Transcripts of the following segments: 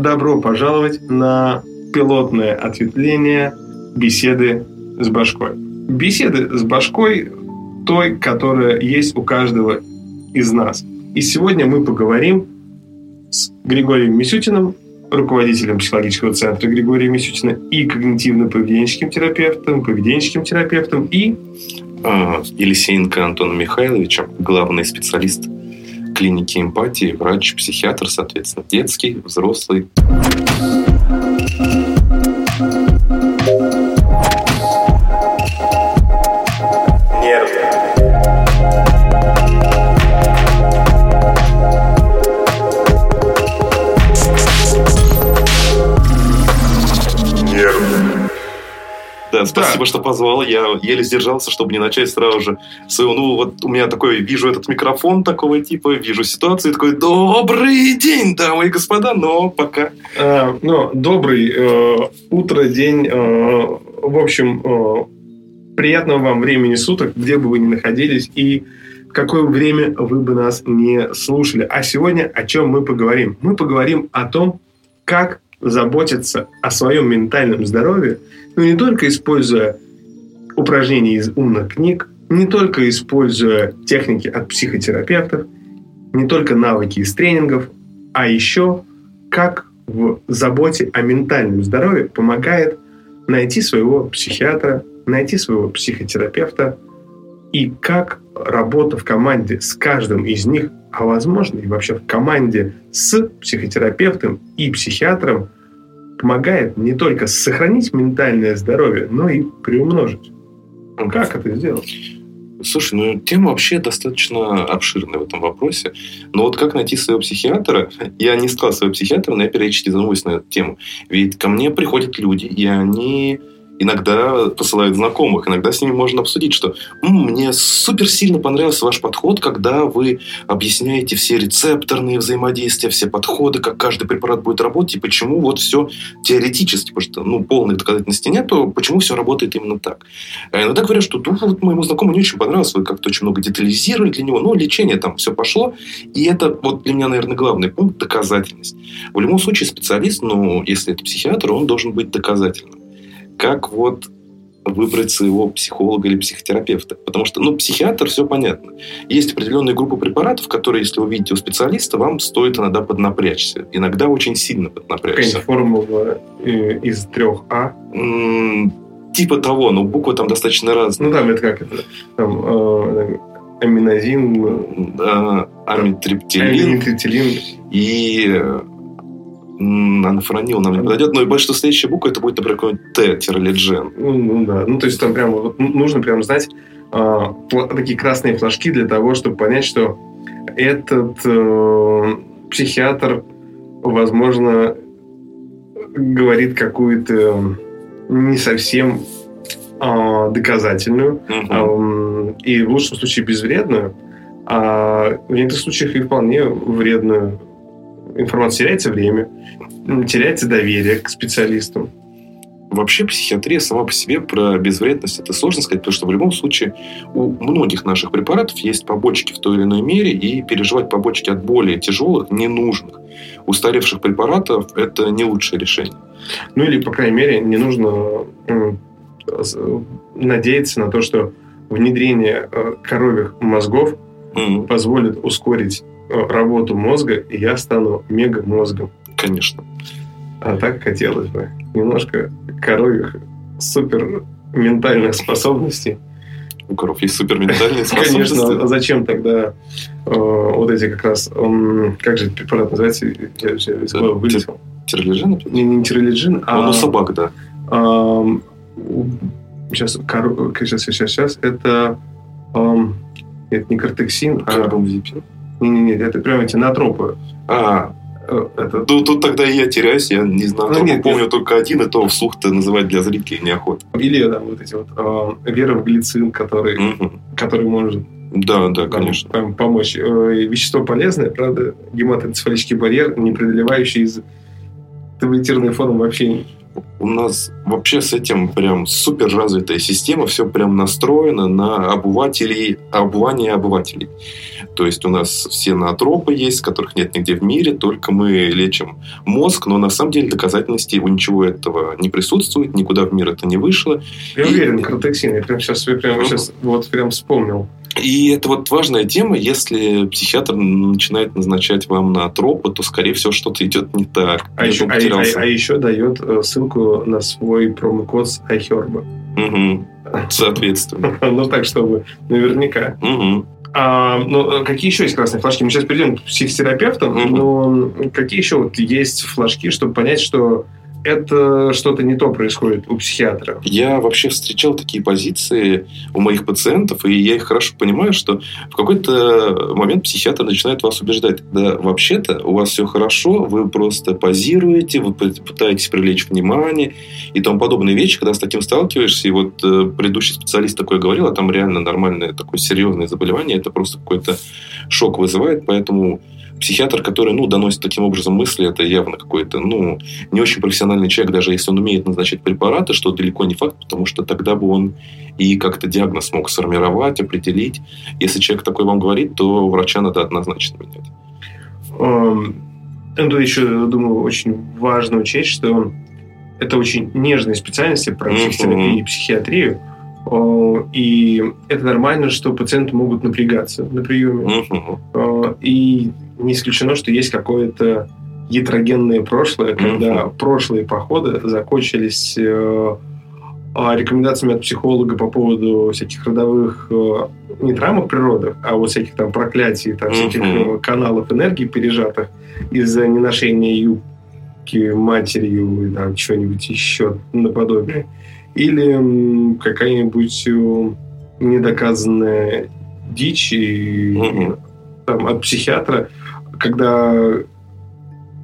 добро пожаловать на пилотное ответвление беседы с башкой. Беседы с башкой той, которая есть у каждого из нас. И сегодня мы поговорим с Григорием Мисютиным, руководителем психологического центра Григория Мисютина и когнитивно-поведенческим терапевтом, поведенческим терапевтом и а, Елисеенко Антоном Михайловичем, главный специалист клиники эмпатии, врач, психиатр, соответственно, детский, взрослый. Спасибо, что позвал. Я еле сдержался, чтобы не начать сразу же своего... Ну, вот у меня такой... Вижу этот микрофон такого типа, вижу ситуацию, такой, добрый день, дамы и господа, но пока... А, ну, добрый э, утро, день. Э, в общем, э, приятного вам времени суток, где бы вы ни находились, и в какое время вы бы нас не слушали. А сегодня о чем мы поговорим? Мы поговорим о том, как заботиться о своем ментальном здоровье, но не только используя упражнения из умных книг, не только используя техники от психотерапевтов, не только навыки из тренингов, а еще как в заботе о ментальном здоровье помогает найти своего психиатра, найти своего психотерапевта и как работа в команде с каждым из них а возможно и вообще в команде с психотерапевтом и психиатром помогает не только сохранить ментальное здоровье, но и приумножить. Как это сделать? Слушай, ну тема вообще достаточно обширная в этом вопросе. Но вот как найти своего психиатра? Я не сказал своего психиатра, но я периодически задумываюсь на эту тему. Ведь ко мне приходят люди, и они иногда посылают знакомых, иногда с ними можно обсудить, что мне супер сильно понравился ваш подход, когда вы объясняете все рецепторные взаимодействия, все подходы, как каждый препарат будет работать, и почему вот все теоретически, потому что ну, полной доказательности нет, то почему все работает именно так. А иногда говорят, что ну, вот моему знакомому не очень понравилось, вы как-то очень много детализировали для него, ну, лечение там все пошло, и это вот для меня, наверное, главный пункт – доказательность. В любом случае специалист, ну, если это психиатр, он должен быть доказательным как вот выбрать своего психолога или психотерапевта. Потому что, ну, психиатр, все понятно. Есть определенная группа препаратов, которые, если вы видите у специалиста, вам стоит иногда поднапрячься. Иногда очень сильно поднапрячься. Какая формула э, из трех А? типа того, но буквы там достаточно разные. Ну, там это как это? Там, э, аминозин, амитриптилин, амитриптилин и э, анафоронил нам не подойдет, но и большинство следующая буква это будет, например, какой-нибудь Т или Джен. Ну, ну да, ну то есть там прям вот, нужно прям знать а, такие красные флажки для того, чтобы понять, что этот э, психиатр, возможно, говорит какую-то не совсем э, доказательную uh-huh. э, и в лучшем случае безвредную, а в некоторых случаях и вполне вредную информация теряется время, теряется доверие к специалистам. Вообще психиатрия сама по себе про безвредность это сложно сказать, потому что в любом случае у многих наших препаратов есть побочки в той или иной мере, и переживать побочки от более тяжелых, ненужных, устаревших препаратов это не лучшее решение. Ну или, по крайней мере, не нужно надеяться на то, что внедрение э, коровьих мозгов mm-hmm. позволит ускорить работу мозга, и я стану мега-мозгом. Конечно. А так хотелось бы. Немножко коровьих супер ментальных способностей. У коров есть суперментальные способности. Конечно, а зачем тогда э, вот эти как раз, э, как же препарат называется, я из головы вылетел. Тиролиджин? Не, не тиролиджин, а... Он у собак, да. Э, сейчас, кор... сейчас, сейчас, сейчас, это, э, это не кортексин, а... Карбамазепин? Не-не-не, это прям эти натропы. А, э, это... Ну, тут тогда я теряюсь, я не знаю, ну, нет, помню нет. только один, и то вслух-то называть для зрителей неохота. Или да, вот эти вот э, вера в глицин, который, угу. который может да, да, конечно. Там, помочь. Э, вещество полезное, правда, гематоэнцефалический барьер, не преодолевающий из таблетированной формы вообще у нас вообще с этим прям супер развитая система, все прям настроено на обывателей, обувание обывателей. То есть у нас все наотропы есть, которых нет нигде в мире, только мы лечим мозг, но на самом деле доказательности у ничего этого не присутствует, никуда в мир это не вышло. Я и... уверен, кротексин, я прям сейчас, прям, сейчас вот прям вспомнил. И это вот важная тема. Если психиатр начинает назначать вам на тропы, то, скорее всего, что-то идет не так. А, еще, а, а, а еще дает э, ссылку на свой промокод с iHerb. Угу. Соответственно. ну, так, чтобы наверняка. Угу. А, ну, какие еще есть красные флажки? Мы сейчас перейдем к психотерапевтам, угу. но какие еще вот есть флажки, чтобы понять, что это что-то не то происходит у психиатра. Я вообще встречал такие позиции у моих пациентов, и я их хорошо понимаю, что в какой-то момент психиатр начинает вас убеждать, да, вообще-то у вас все хорошо, вы просто позируете, вы пытаетесь привлечь внимание и тому подобные вещи, когда с таким сталкиваешься, и вот э, предыдущий специалист такое говорил, а там реально нормальное такое серьезное заболевание, это просто какой-то шок вызывает, поэтому психиатр, который, ну, доносит таким образом мысли, это явно какой-то, ну, не очень профессиональный человек, даже если он умеет назначать препараты, что далеко не факт, потому что тогда бы он и как-то диагноз мог сформировать, определить. Если человек такой вам говорит, то врача надо однозначно менять. Это еще, думаю, очень важно учесть, что это очень нежные специальности про психотерапию и психиатрию. И это нормально, что пациенты могут напрягаться на приеме. И не исключено, что есть какое-то гетерогенное прошлое, когда прошлые походы закончились э, а, рекомендациями от психолога по поводу всяких родовых э, не травм природы, а вот всяких там проклятий, там всяких э, каналов энергии пережатых из-за неношения юбки матерью и там чего-нибудь еще наподобие. Или какая-нибудь э, недоказанная дичь и, там, от психиатра, когда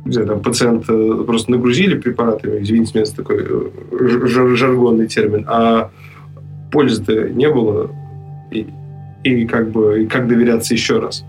не знаю, там, пациента просто нагрузили препаратами, извините меня за такой э, жар жаргонный термин, а пользы-то не было, и, и как бы и как доверяться еще раз.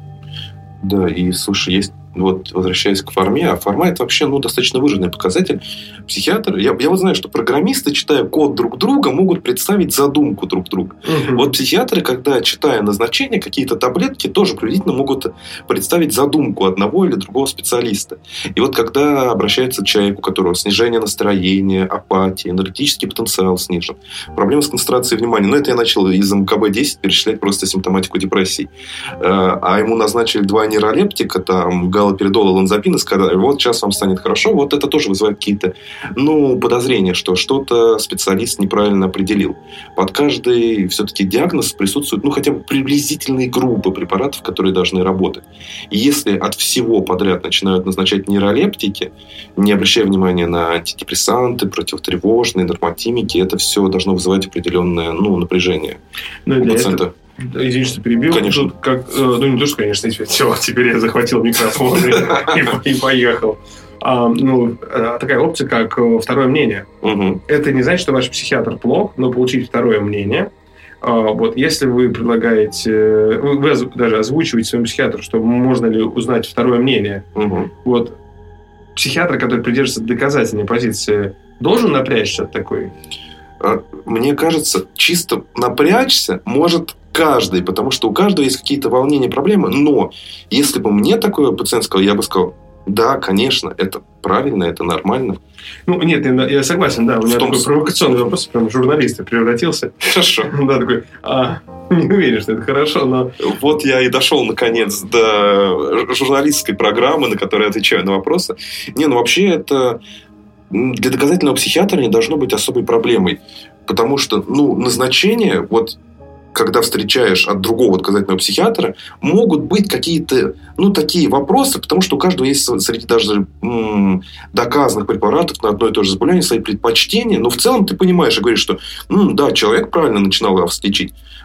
Да, и слушай, есть вот возвращаясь к форме, а форма это вообще ну, достаточно выраженный показатель. Психиатр, я, я вот знаю, что программисты, читая код друг друга, могут представить задумку друг друга. Угу. Вот психиатры, когда читая назначение, какие-то таблетки, тоже приблизительно могут представить задумку одного или другого специалиста. И вот когда обращается человек, у которого снижение настроения, апатия, энергетический потенциал снижен, проблемы с концентрацией внимания, ну это я начал из МКБ-10 перечислять просто симптоматику депрессии, э, а ему назначили два нейролептика, там, галоперидол и ланзапин и сказали, вот сейчас вам станет хорошо, вот это тоже вызывает какие-то, ну, подозрения, что что-то специалист неправильно определил. Под каждый все-таки диагноз присутствует, ну, хотя бы приблизительные группы препаратов, которые должны работать. И если от всего подряд начинают назначать нейролептики, не обращая внимания на антидепрессанты, противотревожные, норматимики, это все должно вызывать определенное, ну, напряжение ну, у пациента. Этого Извини, что перебил. Конечно. Тут как, э, ну, не то, что, конечно, все, теперь я захватил микрофон и, и поехал. А, ну, э, такая опция, как э, второе мнение. Угу. Это не значит, что ваш психиатр плох, но получить второе мнение. А, вот, если вы предлагаете, вы, вы даже озвучиваете своему психиатру, что можно ли узнать второе мнение, угу. вот, психиатр, который придерживается доказательной позиции, должен напрячься от такой? Мне кажется, чисто напрячься может каждый, потому что у каждого есть какие-то волнения, проблемы. Но если бы мне такой пациент сказал, я бы сказал, да, конечно, это правильно, это нормально. Ну, нет, я, я согласен, да. У меня том... такой провокационный вопрос, прям журналист превратился. Хорошо. Да, такой, а, не уверен, что это хорошо, но... Вот я и дошел, наконец, до журналистской программы, на которой я отвечаю на вопросы. Не, ну вообще это для доказательного психиатра не должно быть особой проблемой. Потому что, ну, назначение, вот когда встречаешь от другого доказательного психиатра, могут быть какие-то, ну, такие вопросы, потому что у каждого есть среди даже м- доказанных препаратов на одно и то же заболевание свои предпочтения, но в целом ты понимаешь и говоришь, что, м- да, человек правильно начинал вас.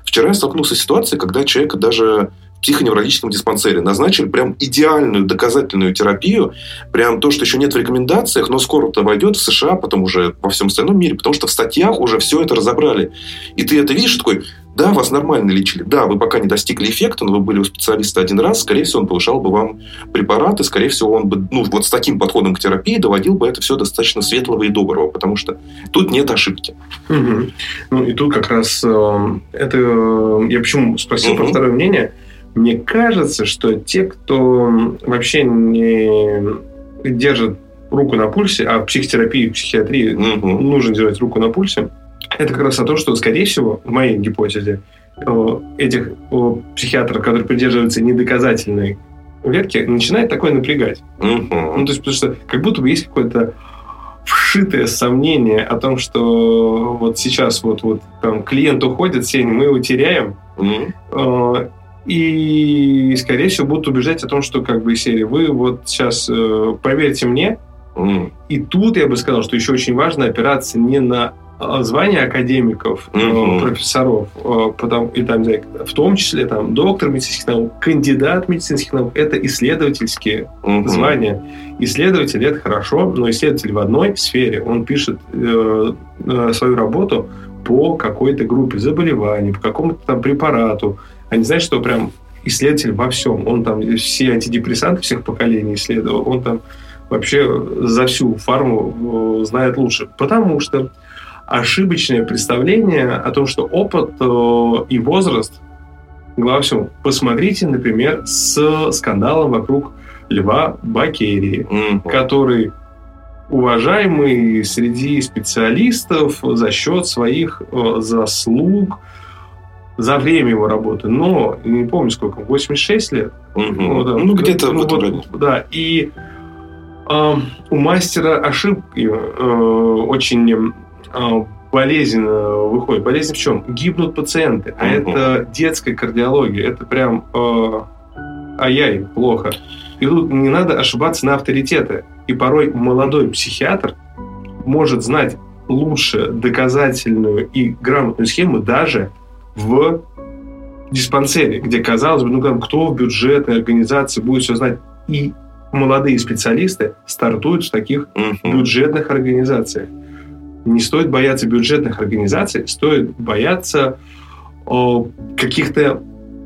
Вчера я столкнулся с ситуацией, когда человека даже психоневрологическом диспансере. Назначили прям идеальную доказательную терапию. Прям то, что еще нет в рекомендациях, но скоро это войдет в США, потом уже во всем остальном мире, потому что в статьях уже все это разобрали. И ты это видишь такой, Да, вас нормально лечили. Да, вы пока не достигли эффекта, но вы были у специалиста один раз. Скорее всего, он повышал бы вам препараты. Скорее всего, он бы, ну, вот с таким подходом к терапии доводил бы это все достаточно светлого и доброго. Потому что тут нет ошибки. Угу. Ну, и тут как раз э, это... Я почему спросил угу. про второе мнение. Мне кажется, что те, кто вообще не держит руку на пульсе, а в психотерапии, в психиатрии угу. нужно держать руку на пульсе, это как раз о том, что, скорее всего, в моей гипотезе, э, этих психиатров, которые придерживаются недоказательной ветки, начинает такое напрягать. Угу. Ну, то есть, потому что как будто бы есть какое-то вшитое сомнение о том, что вот сейчас вот, вот там клиент уходит, Сеня, мы его теряем, угу. и, скорее всего, будут убеждать о том, что как бы серии вы вот сейчас э, поверьте мне, угу. и тут я бы сказал, что еще очень важно опираться не на Э, звания академиков, угу. профессоров, э, потом, и там, в том числе там, доктор медицинских наук, кандидат медицинских наук, это исследовательские угу. звания. Исследователь это хорошо, но исследователь в одной сфере, он пишет э, свою работу по какой-то группе заболеваний, по какому-то там препарату, а не значит, что прям исследователь во всем. Он там все антидепрессанты всех поколений исследовал, он там вообще за всю фарму знает лучше. Потому что ошибочное представление о том, что опыт э, и возраст, главное всего, посмотрите, например, с скандалом вокруг Льва Бакерии, mm-hmm. который уважаемый среди специалистов за счет своих э, заслуг за время его работы. Но, не помню сколько, 86 лет? Угу. Ну, да, ну, где-то ну, в этом вот, Да, и э, у мастера ошибки э, очень а, болезнь выходит. Болезнь в чем? Гибнут пациенты. А угу. это детская кардиология. Это прям э, ай-яй, плохо. И тут не надо ошибаться на авторитеты. И порой молодой психиатр может знать лучше доказательную и грамотную схему даже в диспансере, где, казалось бы, ну, там, кто в бюджетной организации будет все знать. И молодые специалисты стартуют в таких uh бюджетных организациях. Не стоит бояться бюджетных организаций, стоит бояться каких-то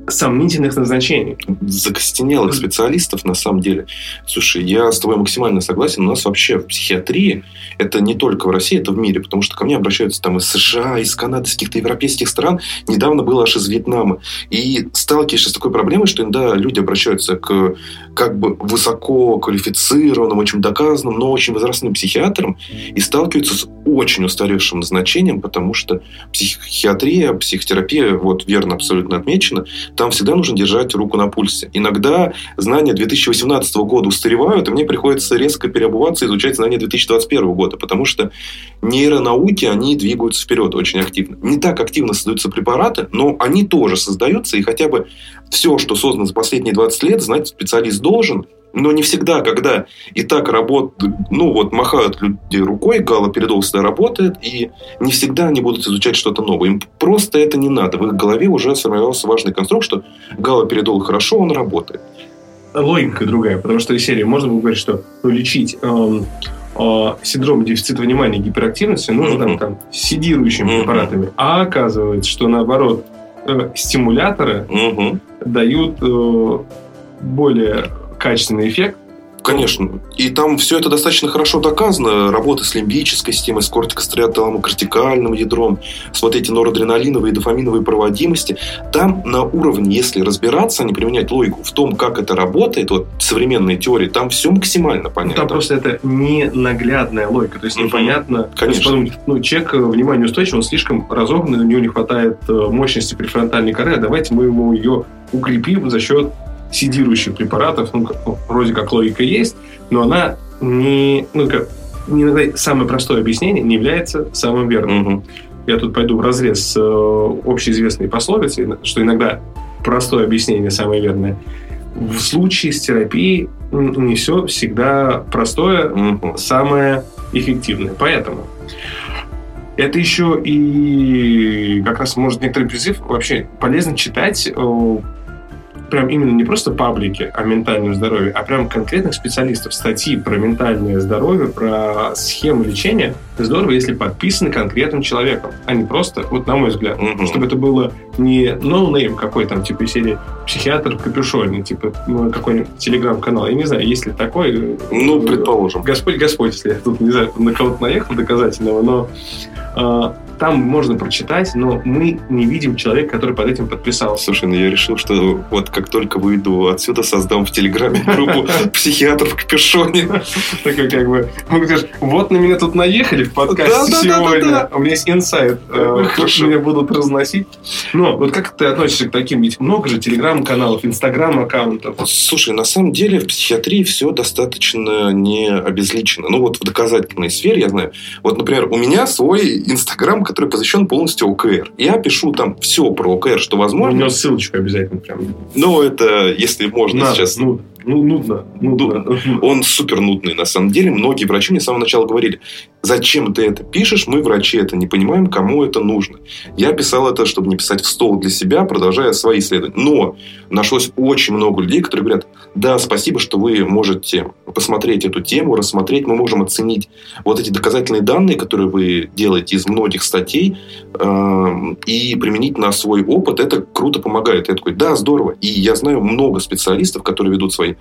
сомнительных назначений. Закостенелых специалистов, на самом деле. Слушай, я с тобой максимально согласен. У нас вообще в психиатрии, это не только в России, это в мире, потому что ко мне обращаются там из США, из Канады, из каких-то европейских стран. Недавно было аж из Вьетнама. И сталкиваешься с такой проблемой, что иногда люди обращаются к как бы высоко квалифицированным, очень доказанным, но очень возрастным психиатрам и сталкиваются с очень устаревшим назначением, потому что психиатрия, психотерапия, вот верно абсолютно отмечено, там всегда нужно держать руку на пульсе. Иногда знания 2018 года устаревают, и мне приходится резко переобуваться и изучать знания 2021 года, потому что нейронауки, они двигаются вперед очень активно. Не так активно создаются препараты, но они тоже создаются, и хотя бы все, что создано за последние 20 лет, знать специалист должен, но не всегда, когда и так работают, ну вот махают люди рукой, галоперидол всегда работает, и не всегда они будут изучать что-то новое. Им просто это не надо. В их голове уже сформировался важный конструкт, что галоперидол хорошо, он работает. Логика другая, потому что из серии можно было говорить, что ну, лечить эм, э, синдром дефицита внимания и гиперактивности нужно mm-hmm. там, там седирующими mm-hmm. препаратами. А оказывается, что наоборот, э, стимуляторы mm-hmm. дают э, более качественный эффект, Конечно. И там все это достаточно хорошо доказано. Работа с лимбической системой, с кортикостриаталом, кортикальным ядром, с вот эти норадреналиновые и дофаминовые проводимости. Там на уровне, если разбираться, а не применять логику в том, как это работает, вот современные теории, там все максимально понятно. Там просто это не наглядная логика. То есть непонятно. Конечно. Подумать, ну, человек э, внимание устойчивый, он слишком разогнанный, у него не хватает э, мощности префронтальной коры, а давайте мы ему ее укрепим за счет седирующих препаратов, ну, как, ну, вроде как логика есть, но она не, ну, как, иногда самое простое объяснение не является самым верным. Угу. Я тут пойду в разрез с э, общеизвестной пословицей, что иногда простое объяснение самое верное. В случае с терапией не все всегда простое, угу. самое эффективное. Поэтому это еще и как раз может некоторый призыв вообще полезно читать э, прям именно не просто паблики о ментальном здоровье, а прям конкретных специалистов, статьи про ментальное здоровье, про схемы лечения, здорово, если подписаны конкретным человеком, а не просто, вот на мой взгляд, Мгм. чтобы это было не no name какой там, типа серии психиатр в капюшоне, типа ну, какой-нибудь телеграм-канал. Я не знаю, есть ли такой. Ну, э, предположим. Господь, Господь, если я тут, не знаю, на кого-то наехал доказательного, но э, там можно прочитать, но мы не видим человека, который под этим подписался. Слушай, ну я решил, что вот как только выйду отсюда, создам в Телеграме группу психиатров в капюшоне. Такой как бы, говорит, вот на меня тут наехали в подкасте Да-да-да-да-да. сегодня. У меня есть инсайт. э, тут Хорошо. Меня будут разносить. Но вот как ты относишься к таким? Ведь много же телеграм-каналов, инстаграм-аккаунтов. Слушай, на самом деле в психиатрии все достаточно не обезличено. Ну вот в доказательной сфере, я знаю. Вот, например, у меня свой Инстаграм, который посвящен полностью ОКР. Я пишу там все про ОКР, что У возможно. него ссылочку обязательно прям. Но это, если можно На, сейчас... ну, ну, нудно. нудно. Он супер нудный, на самом деле. Многие врачи мне с самого начала говорили, зачем ты это пишешь, мы, врачи, это не понимаем, кому это нужно. Я писал это, чтобы не писать в стол для себя, продолжая свои исследования. Но нашлось очень много людей, которые говорят, да, спасибо, что вы можете посмотреть эту тему, рассмотреть, мы можем оценить вот эти доказательные данные, которые вы делаете из многих статей, эм, и применить на свой опыт, это круто помогает. Я такой, да, здорово. И я знаю много специалистов, которые ведут свои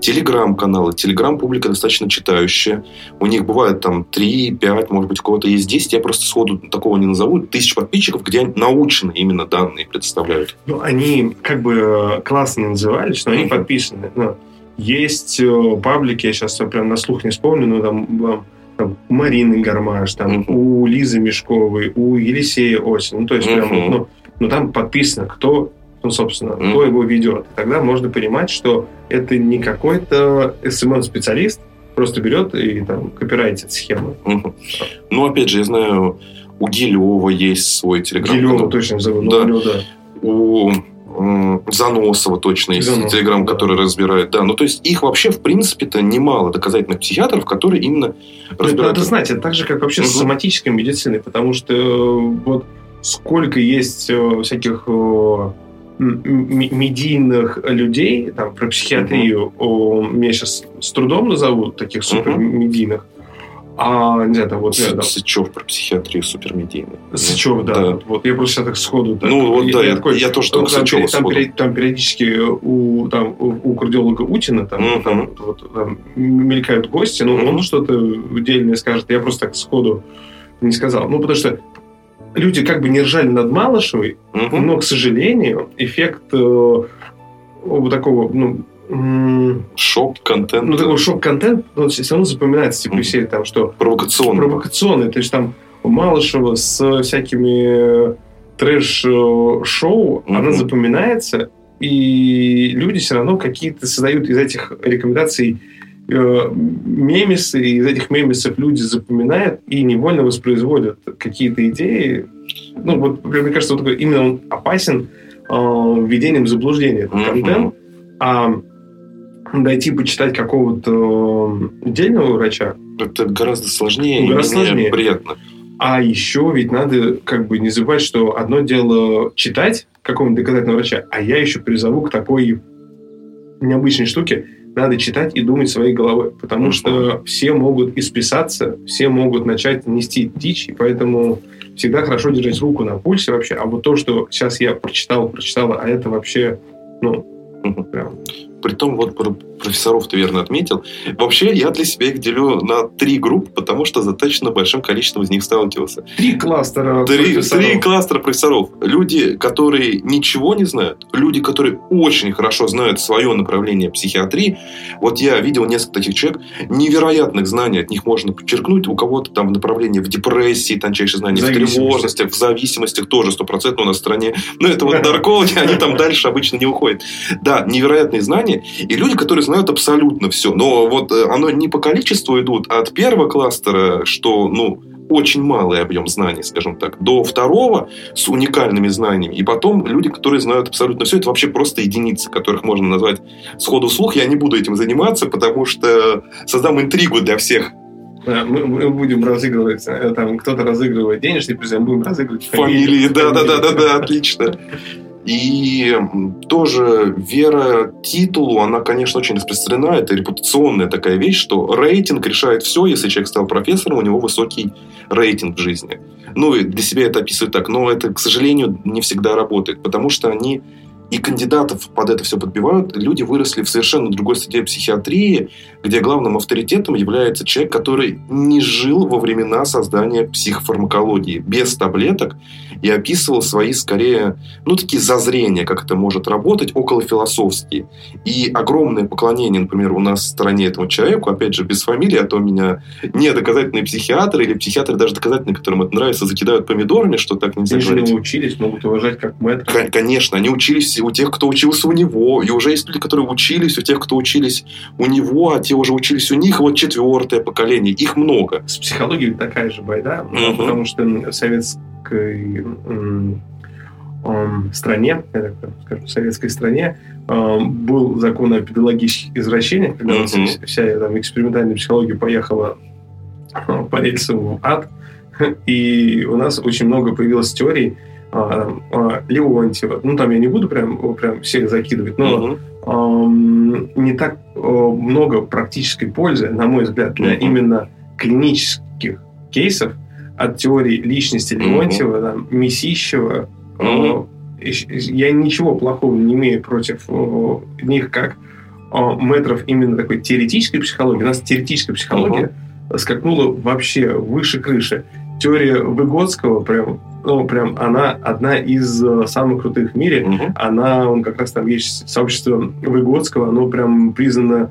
телеграм-каналы. Телеграм-публика достаточно читающая. У них бывает там 3, 5, может быть, у кого-то есть 10. Я просто сходу такого не назову. Тысяч подписчиков, где они научные именно данные предоставляют. Ну, они как бы э, классно назывались, но они подписаны. Ну, есть э, паблики, я сейчас прям на слух не вспомню, но там, э, там у Марины Гармаш, там у Лизы Мешковой, у Елисея Осин. Ну, то есть прям, ну, ну, там подписано, кто, ну, собственно, кто Мгм. его ведет. Тогда можно понимать, что это не какой-то SMM-специалист, просто берет и там копирайтит схемы. Мгм. Ну, опять же, я знаю, у Гилева есть свой телеграм-канал. Гилева точно забыл. Да. Ну, да. у Заносова точно есть Заносов, телеграм, да. который разбирает. Да, ну то есть их вообще в принципе-то немало доказательных психиатров, которые именно Ну, разбирают. Надо знать, это так же, как вообще с Мгм. соматической медициной, потому что э, вот сколько есть э, всяких э, медийных людей, там, про психиатрию, о, меня сейчас с трудом назовут, таких супер медийных, а, не знаю, там, вот, я, там, Сычев про психиатрию супермедийный. Сычев, да, Да. Вот, я просто так сходу. так, Ну вот да, я, такой, я тоже ну, там, Сычева там, сходу. там периодически у, там, у, кардиолога Утина там, Мгм. там, вот, там мелькают гости, но Мгм. он что-то дельное скажет. Я просто так сходу не сказал. Ну, потому что люди как бы не ржали над Малышевой, Мгм. но, к сожалению, эффект э, вот такого, ну, Шок-контент. ну, такой шок-контент, ну, все равно запоминается, типа, серии там, что провокационный. провокационный. То есть там Малышева с всякими трэш-шоу, Мгм. она запоминается, и люди все равно какие-то создают из этих рекомендаций э, мемесы, и из этих мемесов люди запоминают и невольно воспроизводят какие-то идеи. Ну, вот, мне кажется, вот такой, именно он опасен э, введением в заблуждение этот контент, а дойти почитать какого-то э, отдельного врача, Это гораздо сложнее Ну, и гораздо менее сложнее. приятно. а еще ведь надо как бы не забывать, что одно дело читать какого-нибудь доказательного врача, а я еще призову к такой необычной штуке. Надо читать и думать своей головой, потому Мгм. что все могут исписаться, все могут начать нести дичь, и поэтому всегда хорошо держать руку на пульсе вообще. А вот то, что сейчас я прочитал, прочитала, а это вообще, ну, Мгм. прям Притом, вот про профессоров ты верно отметил. Вообще, я для себя их делю на три группы, потому что достаточно большим количеством из них сталкивался. три кластера Три, профессоров. три кластера профессоров. Люди, которые ничего не знают, люди, которые очень хорошо знают свое направление психиатрии. Вот я видел несколько таких человек, невероятных знаний от них можно подчеркнуть. У кого-то там направление в депрессии, тончайшие знания в тревожностях, в зависимостях тоже стопроцентно у нас в стране. Но это вот наркологи, они там дальше обычно не уходят. Да, невероятные знания. И люди, которые знают абсолютно все. Но вот э, оно не по количеству идут, а от первого кластера, что, ну, очень малый объем знаний, скажем так, до второго с уникальными знаниями. И потом люди, которые знают абсолютно все, это вообще просто единицы, которых можно назвать сходу вслух. Я не буду этим заниматься, потому что создам интригу для всех. Да, мы, мы будем разыгрывать, э, там кто-то разыгрывает денежный приз, а мы будем разыгрывать Фамилии, да-да-да-да, отлично. И тоже вера титулу, она, конечно, очень распространена. Это репутационная такая вещь, что рейтинг решает все. Если человек стал профессором, у него высокий рейтинг в жизни. Ну, и для себя это описывают так. Но это, к сожалению, не всегда работает. Потому что они и кандидатов под это все подбивают, люди выросли в совершенно другой среде психиатрии, где главным авторитетом является человек, который не жил во времена создания психофармакологии, без таблеток, и описывал свои, скорее, ну, такие зазрения, как это может работать, около философские. И огромное поклонение, например, у нас в стороне этому человеку, опять же, без фамилии, а то меня не доказательные психиатры или психиатры даже доказательные, которым это нравится, закидают помидорами, что так нельзя Они говорить. не учились, могут уважать как мэтра. Кон- Конечно, они учились у тех, кто учился у него. И уже есть люди, которые учились у тех, кто учились у него, а те уже учились у них. И вот четвертое поколение. Их много. С психологией такая же байда, Мгм. потому что в советской стране, я так скажу, в советской стране м, был закон о педагогических извращениях, когда Мгм. вся, там, экспериментальная психология поехала э, по рельсам в ад, и у нас очень много появилось теорий а, а, Леонтьева. Ну, там я не буду прям, прям всех закидывать, но эм, не так э, много практической пользы, на мой взгляд, для Мгм. именно клинических кейсов от теории личности. Леонтьева, там, Месищева. Э, Мгм. и- я ничего плохого не имею против э, них как э, метров именно такой теоретической психологии. У нас теоретическая психология скакнула вообще выше крыши. Теория Выгодского прям, ну, прям она одна из э, самых крутых в мире Мгм. она, он как раз там есть сообщество Выгодского, оно прям признано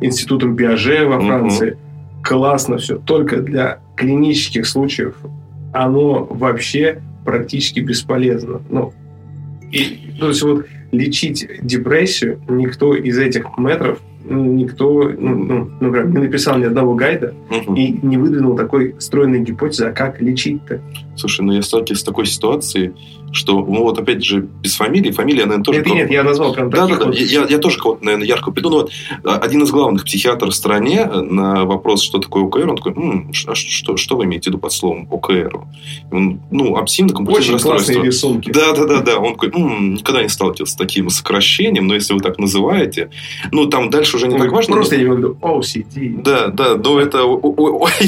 институтом Пиаже во. Франции. Классно все. Только для клинических случаев оно вообще практически бесполезно. Ну, и, то есть вот лечить депрессию никто из этих метров, ну, никто ну, ну, прям не написал ни одного гайда Мгм. и не выдвинул такой стройной гипотезы, а как лечить-то. Слушай, ну я сталкиваюсь с такой ситуацией, что, ну вот опять же, без фамилии, фамилия, наверное, тоже... Нет, нет, я назвал прям Да, да, да. вот. Я, я тоже кого-то, наверное, ярко приду. Ну, вот, а, один из главных психиатров в стране э, на вопрос, что такое ОКР, он такой, «М, ш- а что, что вы имеете в виду под словом ОКР? Он, ну, обсессивно-компульсивное Очень классные расстройство. рисунки. Да, да, да, да. Он такой, «М, никогда не сталкивался с таким сокращением, но если вы так называете, ну, там дальше уже не так важно. Просто я имею в виду OCD. Да, да, но это...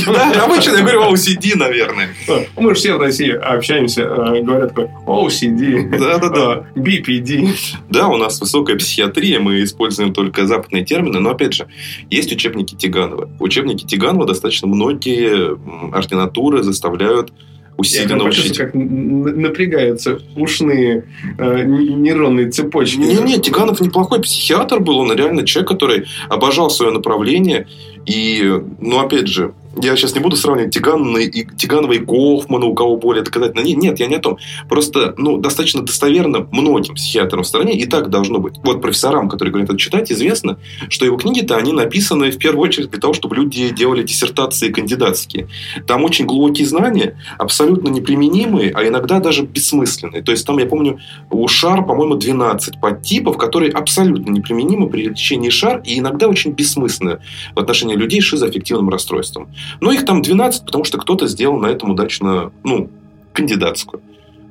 да, обычно я говорю OCD, наверное. Мы же все в России общаемся, э, говорят такой OCD, Да, да, да. э, BPD. Да, у нас высокая психиатрия, мы используем только западные термины, но, опять же, есть учебники Тиганова. Учебники Тиганова достаточно многие ординатуры заставляют Я усиленно прям учить. как напрягаются ушные э, нейронные цепочки. Не, не, Тиганов неплохой психиатр был, он реально человек, который обожал свое направление. И, ну, опять же, я сейчас не буду сравнивать Тиганова и, Тиганова и Гофмана, у кого более доказательно. Нет, я не о том. Просто, ну, достаточно достоверно многим психиатрам в стране и так должно быть. Вот профессорам, которые говорят это читать, известно, что его книги-то, они написаны в первую очередь для того, чтобы люди делали диссертации кандидатские. Там очень глубокие знания, абсолютно неприменимые, а иногда даже бессмысленные. То есть там, я помню, у ШАР, по-моему, 12 подтипов, которые абсолютно неприменимы при лечении ШАР и иногда очень бессмысленны в отношении людей с шизоаффективным расстройством. Но их там 12, потому что кто-то сделал на этом удачно, ну, кандидатскую.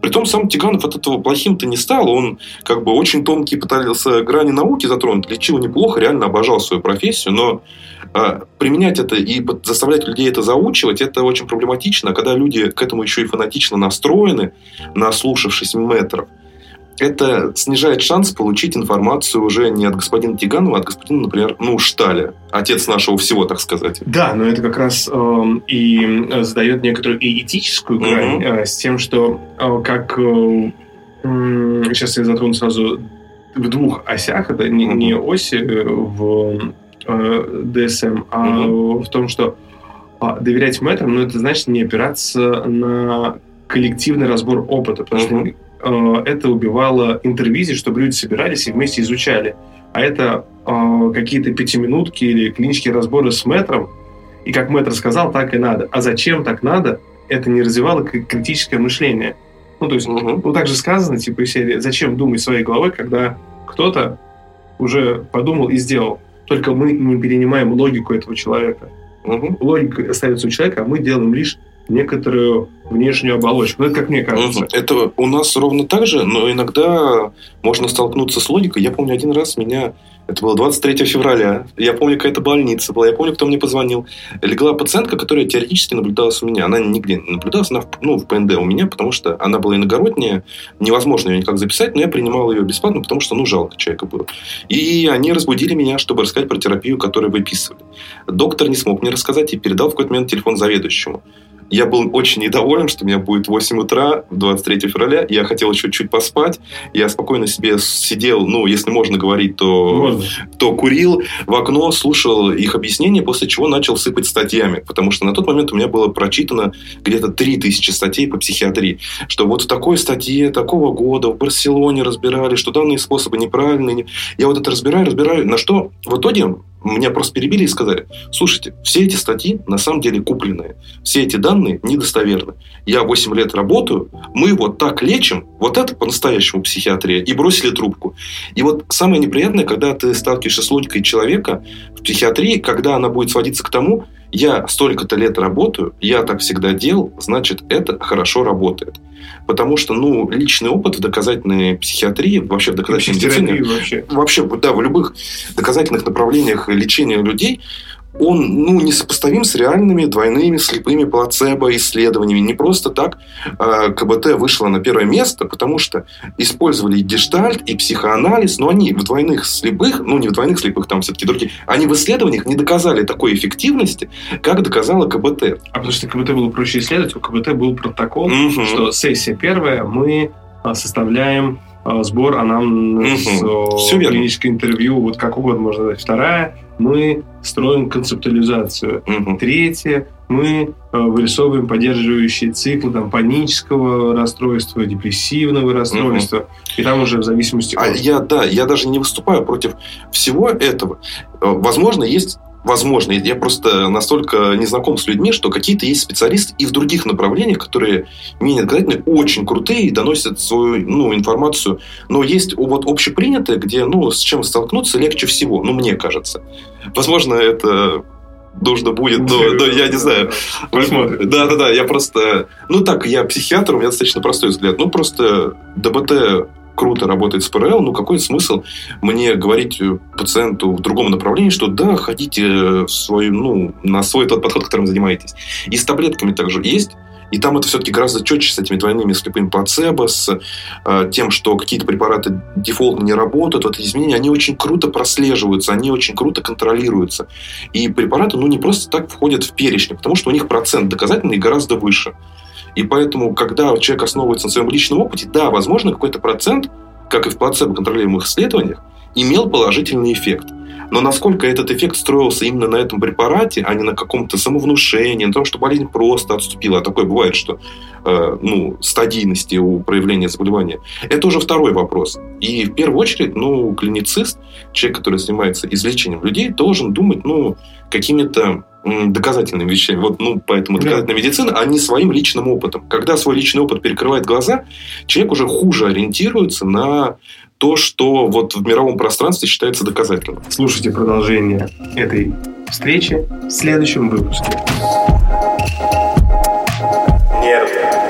Притом сам Тиганов от этого плохим-то не стал. Он как бы очень тонкий пытался грани науки затронуть, лечил неплохо, реально обожал свою профессию, но а, применять это и заставлять людей это заучивать, это очень проблематично. Когда люди к этому еще и фанатично настроены, наслушавшись метров, это снижает шанс получить информацию уже не от господина Тиганова, а от господина, например, ну, Шталя, отец нашего всего, так сказать. Да, но это как раз эм, и э, задает некоторую и этическую грань Мгм. э, с тем, что э, как э, сейчас я затрону сразу в двух осях, это не, Мгм. не оси э, в э, ДСМ, а в том, что а, доверять мэтрам, но это значит не опираться на коллективный разбор опыта, потому Мгм. что э, это убивало интервизии, чтобы люди собирались и вместе изучали. А это э, какие-то пятиминутки или клинические разборы с мэтром, и как мэтр сказал, так и надо. А зачем так надо, это не развивало критическое мышление. Ну, то есть, Мгм. ну, так же сказано, типа, серии, зачем думать своей головой, когда кто-то уже подумал и сделал. Только мы не перенимаем логику этого человека. Мгм. Логика остается у человека, а мы делаем лишь некоторую внешнюю оболочку. Ну, это как мне кажется. Это у нас ровно так же, но иногда можно столкнуться с логикой. Я помню, один раз меня это было 23 февраля. Я помню, какая-то больница была. Я помню, кто мне позвонил. Легла пациентка, которая теоретически наблюдалась у меня. Она нигде не наблюдалась, она в, ну, в ПНД у меня, потому что она была иногородняя. Невозможно ее никак записать, но я принимал ее бесплатно, потому что, ну, жалко человека было. И они разбудили меня, чтобы рассказать про терапию, которую выписывали. Доктор не смог мне рассказать и передал в какой-то момент телефон заведующему. Я был очень недоволен, что у меня будет 8 утра 23 февраля. Я хотел еще чуть поспать. Я спокойно себе сидел, ну, если можно говорить, то, можно. то курил в окно, слушал их объяснения, после чего начал сыпать статьями. Потому что на тот момент у меня было прочитано где-то 3000 статей по психиатрии. Что вот в такой статье такого года в Барселоне разбирали, что данные способы неправильные. Я вот это разбираю, разбираю. На что в итоге меня просто перебили и сказали, слушайте, все эти статьи на самом деле купленные. Все эти данные недостоверны. Я 8 лет работаю, мы вот так лечим, вот это по-настоящему психиатрия, и бросили трубку. И вот самое неприятное, когда ты сталкиваешься с логикой человека в психиатрии, когда она будет сводиться к тому, я столько-то лет работаю, я так всегда делал, значит, это хорошо работает. Потому что, ну, личный опыт в доказательной психиатрии, вообще в доказательной медицине, вообще. вообще, да, в любых доказательных направлениях лечения людей, он ну, несопоставим с реальными двойными слепыми плацебо-исследованиями. Не просто так э, КБТ вышло на первое место, потому что использовали и гештальт, и психоанализ, но они в двойных слепых, ну не в двойных слепых, там все-таки другие, они в исследованиях не доказали такой эффективности, как доказала КБТ. А потому что КБТ было проще исследовать, у КБТ был протокол, угу. что сессия первая, мы а, а, сбор анамнез, угу. клиническое интервью, вот как угодно можно сказать. Вторая, мы строим концептуализацию. Угу. Третье, мы э, вырисовываем поддерживающие циклы там, панического расстройства, депрессивного расстройства. Угу. И там уже в зависимости а. Я, да, я даже не выступаю против всего этого. Э, возможно, есть возможно. Я просто настолько не знаком с людьми, что какие-то есть специалисты и в других направлениях, которые менее доказательные, очень крутые и доносят свою ну, информацию. Но есть вот общепринятое, где ну, с чем столкнуться легче всего, ну, мне кажется. Возможно, это нужно будет, но, но я не знаю. Да, да, да. Я просто... Ну так, я психиатр, у меня достаточно простой взгляд. Ну, просто ДБТ круто работает с ПРЛ, ну какой смысл мне говорить пациенту в другом направлении, что да, ходите в свою, ну, на свой тот подход, которым занимаетесь. И с таблетками также есть. И там это все-таки гораздо четче с этими двойными слепыми плацебо, с э, тем, что какие-то препараты дефолтно не работают. Вот эти изменения, они очень круто прослеживаются, они очень круто контролируются. И препараты, ну, не просто так входят в перечень, потому что у них процент доказательный гораздо выше. И поэтому, когда человек основывается на своем личном опыте, да, возможно, какой-то процент, как и в плацебо-контролируемых исследованиях, имел положительный эффект. Но насколько этот эффект строился именно на этом препарате, а не на каком-то самовнушении, на том, что болезнь просто отступила, а такое бывает, что э, ну, стадийности у проявления заболевания, это уже второй вопрос. И в первую очередь, ну, клиницист, человек, который занимается излечением людей, должен думать, ну, какими-то доказательными вещами. Вот, ну, поэтому доказательная да. медицина, а не своим личным опытом. Когда свой личный опыт перекрывает глаза, человек уже хуже ориентируется на то, что вот в мировом пространстве считается доказательным. Слушайте продолжение этой встречи в следующем выпуске. Нервы.